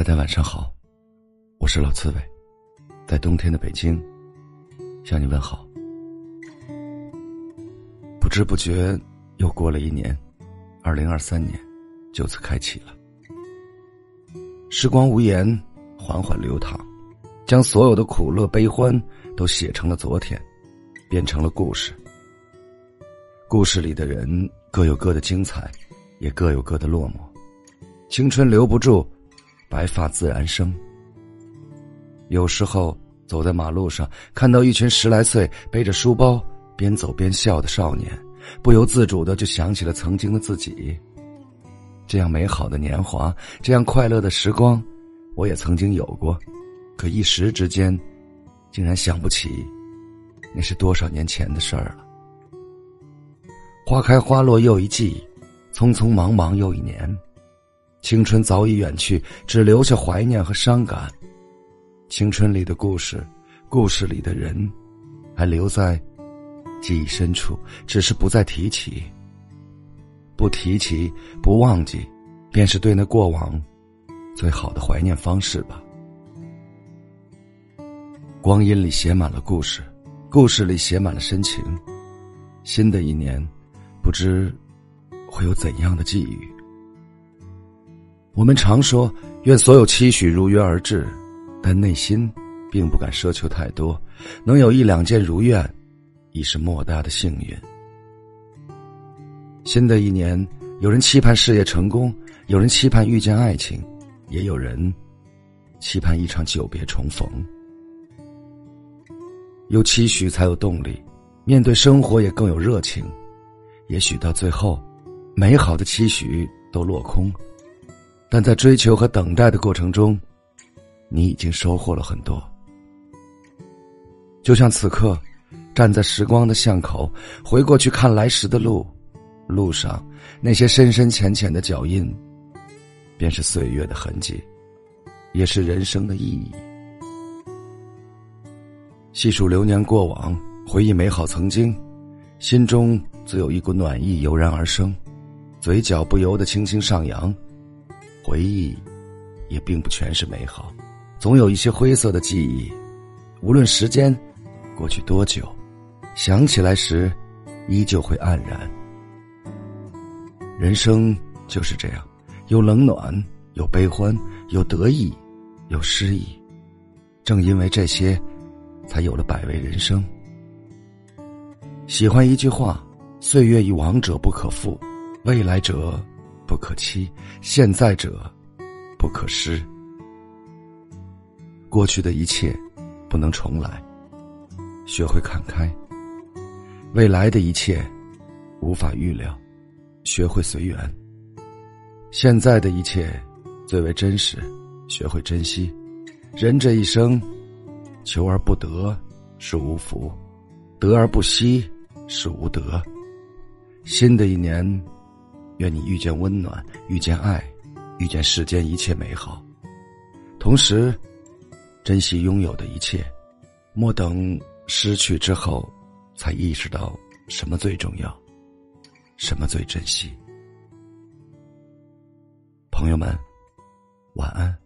大家晚上好，我是老刺猬，在冬天的北京向你问好。不知不觉又过了一年，二零二三年就此开启了。时光无言，缓缓流淌，将所有的苦乐悲欢都写成了昨天，变成了故事。故事里的人各有各的精彩，也各有各的落寞。青春留不住。白发自然生。有时候走在马路上，看到一群十来岁背着书包边走边笑的少年，不由自主的就想起了曾经的自己。这样美好的年华，这样快乐的时光，我也曾经有过，可一时之间，竟然想不起那是多少年前的事儿了。花开花落又一季，匆匆忙忙又一年。青春早已远去，只留下怀念和伤感。青春里的故事，故事里的人，还留在记忆深处，只是不再提起。不提起，不忘记，便是对那过往最好的怀念方式吧。光阴里写满了故事，故事里写满了深情。新的一年，不知会有怎样的际遇。我们常说愿所有期许如约而至，但内心并不敢奢求太多，能有一两件如愿，已是莫大的幸运。新的一年，有人期盼事业成功，有人期盼遇见爱情，也有人期盼一场久别重逢。有期许才有动力，面对生活也更有热情。也许到最后，美好的期许都落空。但在追求和等待的过程中，你已经收获了很多。就像此刻，站在时光的巷口，回过去看来时的路，路上那些深深浅浅的脚印，便是岁月的痕迹，也是人生的意义。细数流年过往，回忆美好曾经，心中自有一股暖意油然而生，嘴角不由得轻轻上扬。回忆，也并不全是美好，总有一些灰色的记忆。无论时间过去多久，想起来时，依旧会黯然。人生就是这样，有冷暖，有悲欢，有得意，有失意。正因为这些，才有了百味人生。喜欢一句话：“岁月已往者不可复，未来者。”不可欺，现在者不可失。过去的一切不能重来，学会看开；未来的一切无法预料，学会随缘。现在的一切最为真实，学会珍惜。人这一生，求而不得是无福，得而不惜是无德。新的一年。愿你遇见温暖，遇见爱，遇见世间一切美好，同时珍惜拥有的一切，莫等失去之后，才意识到什么最重要，什么最珍惜。朋友们，晚安。